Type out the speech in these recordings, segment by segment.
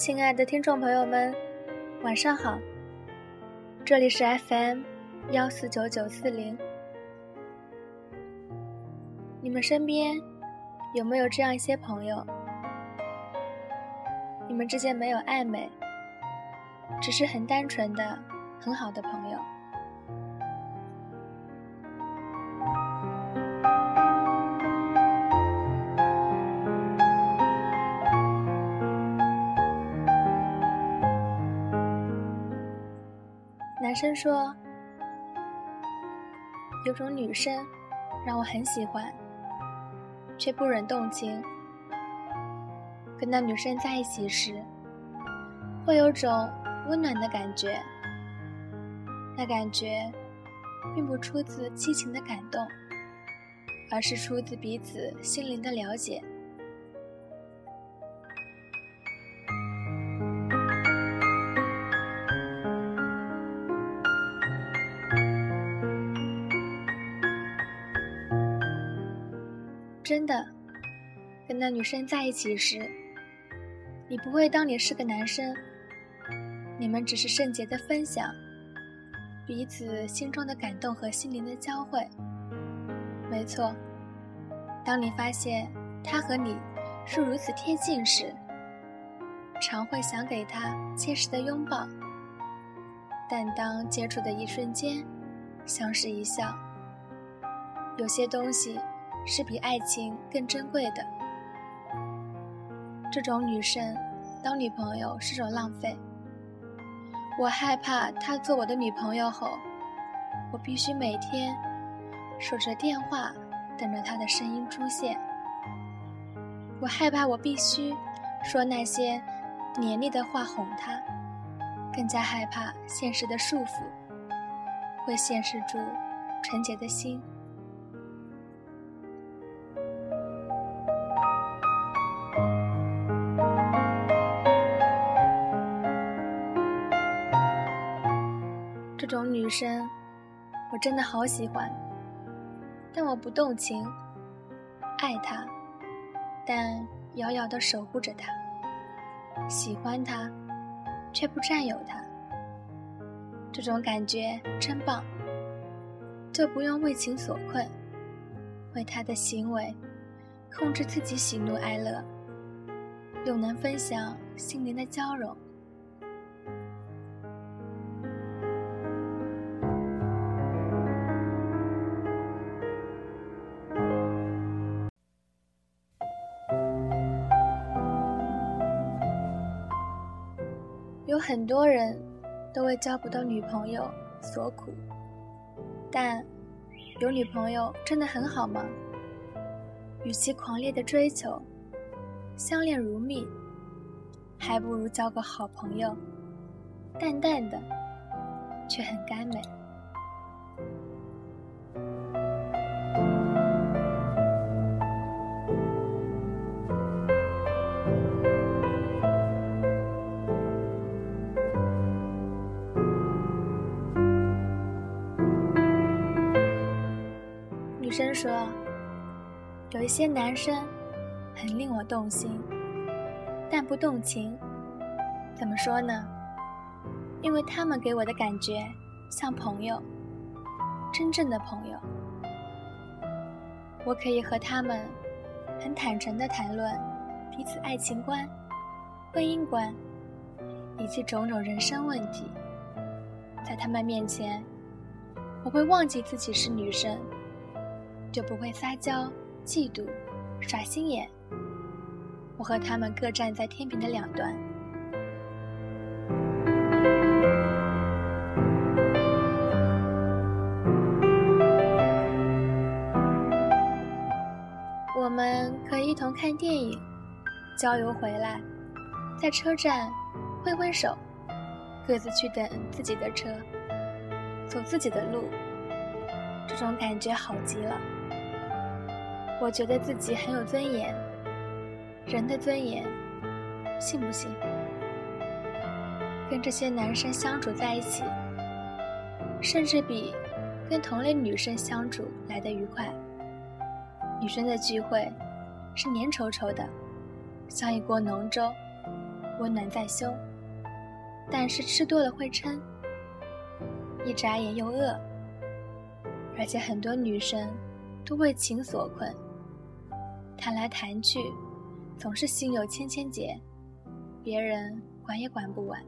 亲爱的听众朋友们，晚上好。这里是 FM 幺四九九四零。你们身边有没有这样一些朋友？你们之间没有暧昧，只是很单纯的、很好的朋友。男生说：“有种女生让我很喜欢，却不忍动情。跟那女生在一起时，会有种温暖的感觉。那感觉，并不出自激情的感动，而是出自彼此心灵的了解。”跟那女生在一起时，你不会当你是个男生，你们只是圣洁的分享，彼此心中的感动和心灵的交汇。没错，当你发现他和你是如此贴近时，常会想给他切实的拥抱。但当接触的一瞬间，相视一笑，有些东西。是比爱情更珍贵的。这种女生当女朋友是种浪费。我害怕她做我的女朋友后，我必须每天守着电话等着她的声音出现。我害怕我必须说那些黏腻的话哄她，更加害怕现实的束缚会限制住纯洁的心。这种女生，我真的好喜欢，但我不动情，爱她，但遥遥的守护着她，喜欢她，却不占有她。这种感觉真棒，就不用为情所困，为他的行为控制自己喜怒哀乐，又能分享心灵的交融。很多人都为交不到女朋友所苦，但有女朋友真的很好吗？与其狂烈的追求，相恋如蜜，还不如交个好朋友，淡淡的，却很甘美。说：“有一些男生很令我动心，但不动情。怎么说呢？因为他们给我的感觉像朋友，真正的朋友。我可以和他们很坦诚地谈论彼此爱情观、婚姻观以及种种人生问题。在他们面前，我会忘记自己是女生。”就不会撒娇、嫉妒、耍心眼。我和他们各站在天平的两端。我们可以一同看电影，郊游回来，在车站挥挥手，各自去等自己的车，走自己的路。这种感觉好极了。我觉得自己很有尊严，人的尊严，信不信？跟这些男生相处在一起，甚至比跟同类女生相处来得愉快。女生的聚会是粘稠稠的，像一锅浓粥，温暖在胸，但是吃多了会撑，一眨眼又饿。而且很多女生都为情所困，谈来谈去，总是心有千千结，别人管也管不完。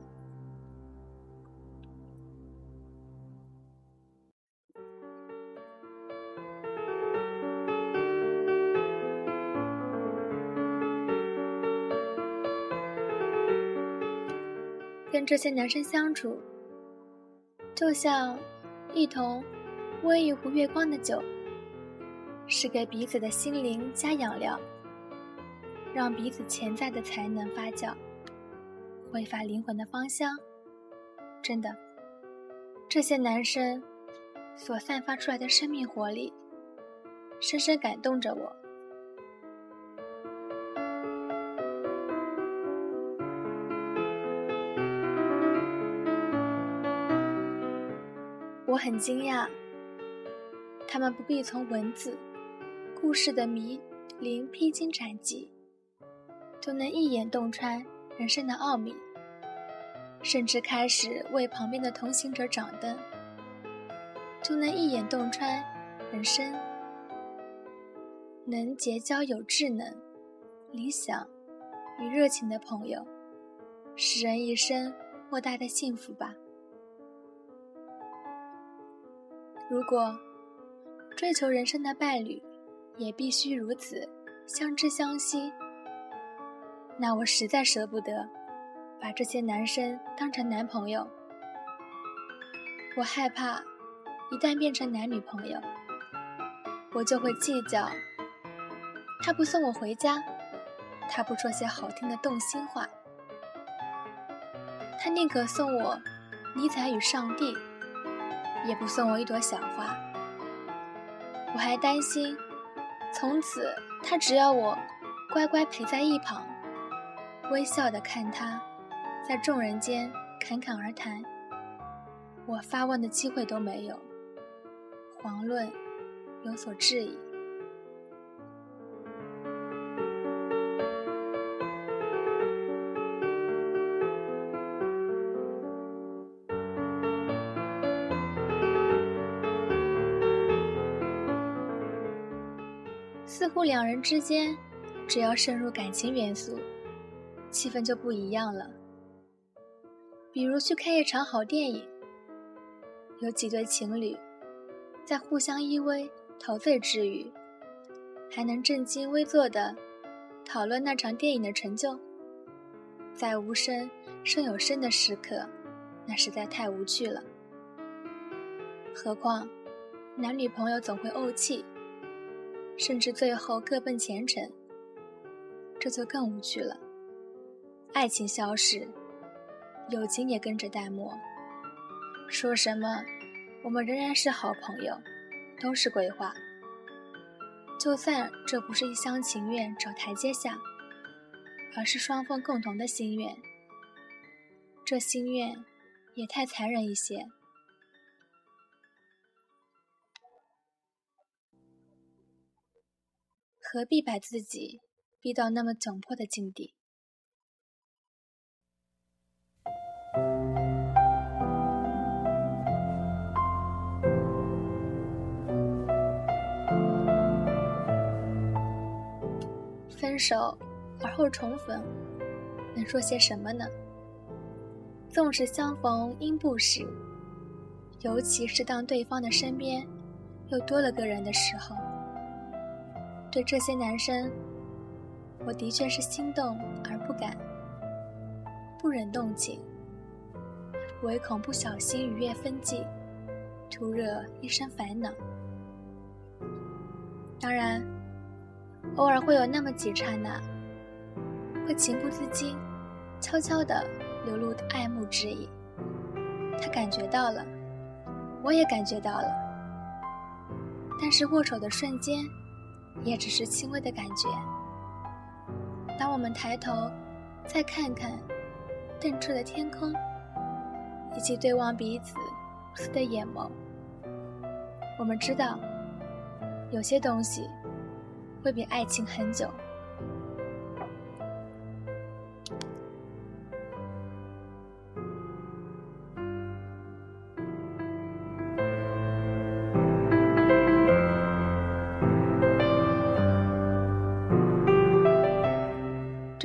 跟这些男生相处，就像一同温一壶月光的酒，是给彼此的心灵加养料，让彼此潜在的才能发酵，挥发灵魂的芳香。真的，这些男生所散发出来的生命活力，深深感动着我。我很惊讶，他们不必从文字、故事的迷临披荆斩棘，就能一眼洞穿人生的奥秘，甚至开始为旁边的同行者掌灯，就能一眼洞穿人生。能结交有智能、理想与热情的朋友，是人一生莫大的幸福吧。如果追求人生的伴侣也必须如此相知相惜，那我实在舍不得把这些男生当成男朋友。我害怕一旦变成男女朋友，我就会计较他不送我回家，他不说些好听的动心话，他宁可送我尼采与上帝。也不送我一朵小花，我还担心，从此他只要我乖乖陪在一旁，微笑的看他，在众人间侃侃而谈，我发问的机会都没有，遑论有所质疑。似乎两人之间，只要渗入感情元素，气氛就不一样了。比如去看一场好电影，有几对情侣在互相依偎、陶醉之余，还能正襟危坐的讨论那场电影的成就，在无声胜有声的时刻，那实在太无趣了。何况男女朋友总会怄气。甚至最后各奔前程，这就更无趣了。爱情消逝，友情也跟着淡漠。说什么我们仍然是好朋友，都是鬼话。就算这不是一厢情愿找台阶下，而是双方共同的心愿，这心愿也太残忍一些。何必把自己逼到那么窘迫的境地？分手而后重逢，能说些什么呢？纵使相逢应不识，尤其是当对方的身边又多了个人的时候。对这些男生，我的确是心动而不敢，不忍动情，唯恐不小心逾越分际，徒惹一身烦恼。当然，偶尔会有那么几刹那，会情不自禁，悄悄地流露爱慕之意。他感觉到了，我也感觉到了，但是握手的瞬间。也只是轻微的感觉。当我们抬头，再看看澄澈的天空，以及对望彼此无私的眼眸，我们知道，有些东西会比爱情很久。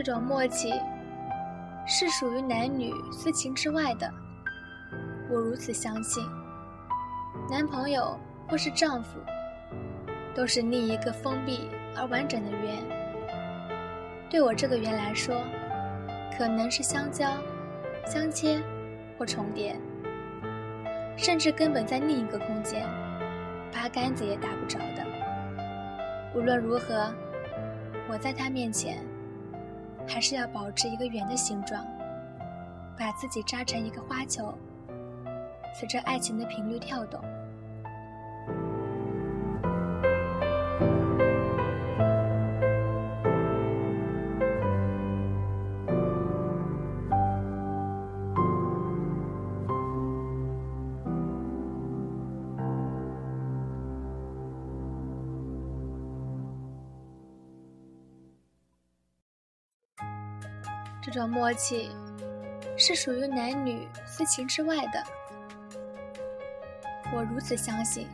这种默契是属于男女私情之外的。我如此相信，男朋友或是丈夫，都是另一个封闭而完整的圆。对我这个圆来说，可能是相交、相切或重叠，甚至根本在另一个空间，八竿子也打不着的。无论如何，我在他面前，还是要保持一个圆的形状，把自己扎成一个花球，随着爱情的频率跳动。这种默契是属于男女私情之外的，我如此相信。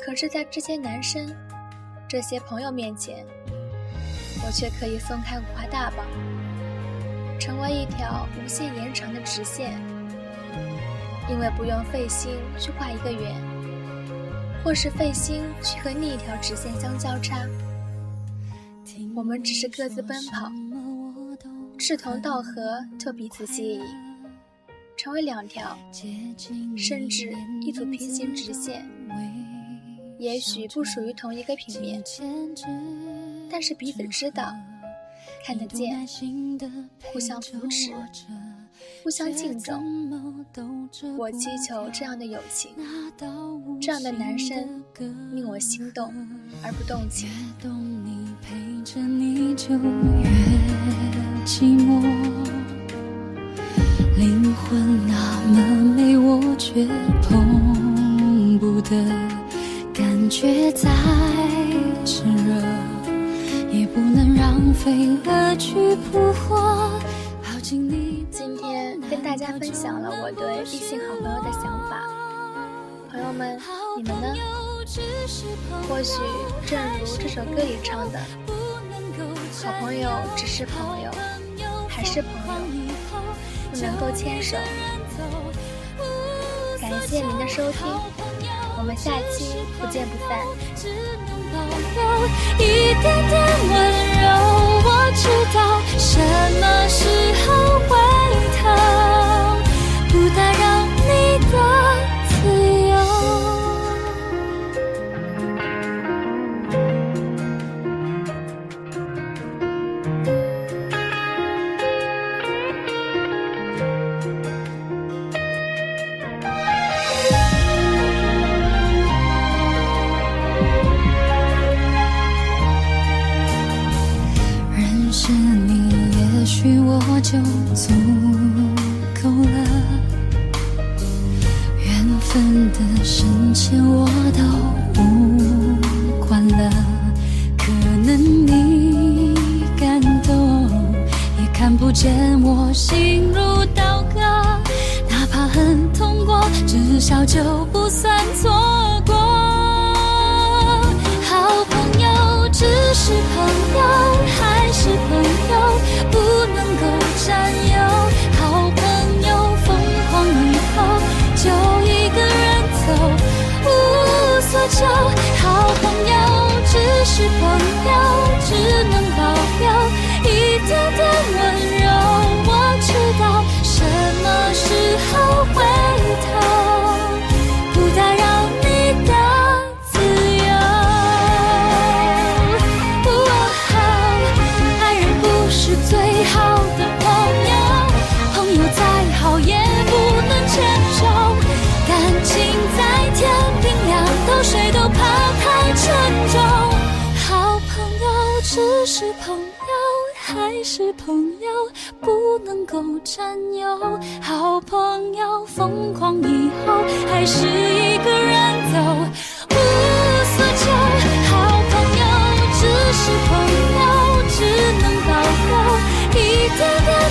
可是，在这些男生、这些朋友面前，我却可以松开五花大绑，成为一条无限延长的直线，因为不用费心去画一个圆，或是费心去和另一条直线相交叉，我们只是各自奔跑。志同道合，就彼此吸引，成为两条，甚至一组平行直线。也许不属于同一个平面，但是彼此知道、看得见，互相扶持，互相敬重。我祈求这样的友情，这样的男生令我心动而不动情。着你就越寂寞，灵魂那么美，我却碰不得。感觉再炽热，也不能让飞蛾去扑火。今天跟大家分享了我对异性好朋友的想法，朋友们，你们呢？或许正如这首歌里唱的，好朋友只是朋友。还是朋友，不能够牵手。感谢您的收听，我们下期不见不散。一点点温柔，我知道许我就足够了，缘分的深浅我都不管了。可能你感动，也看不见我心如刀割。哪怕很痛过，至少就不算错过。好朋友只是朋友，还是朋友，是朋友，不能够占有。好朋友，疯狂以后还是一个人走。无所求，好朋友，只是朋友，只能保留一点点。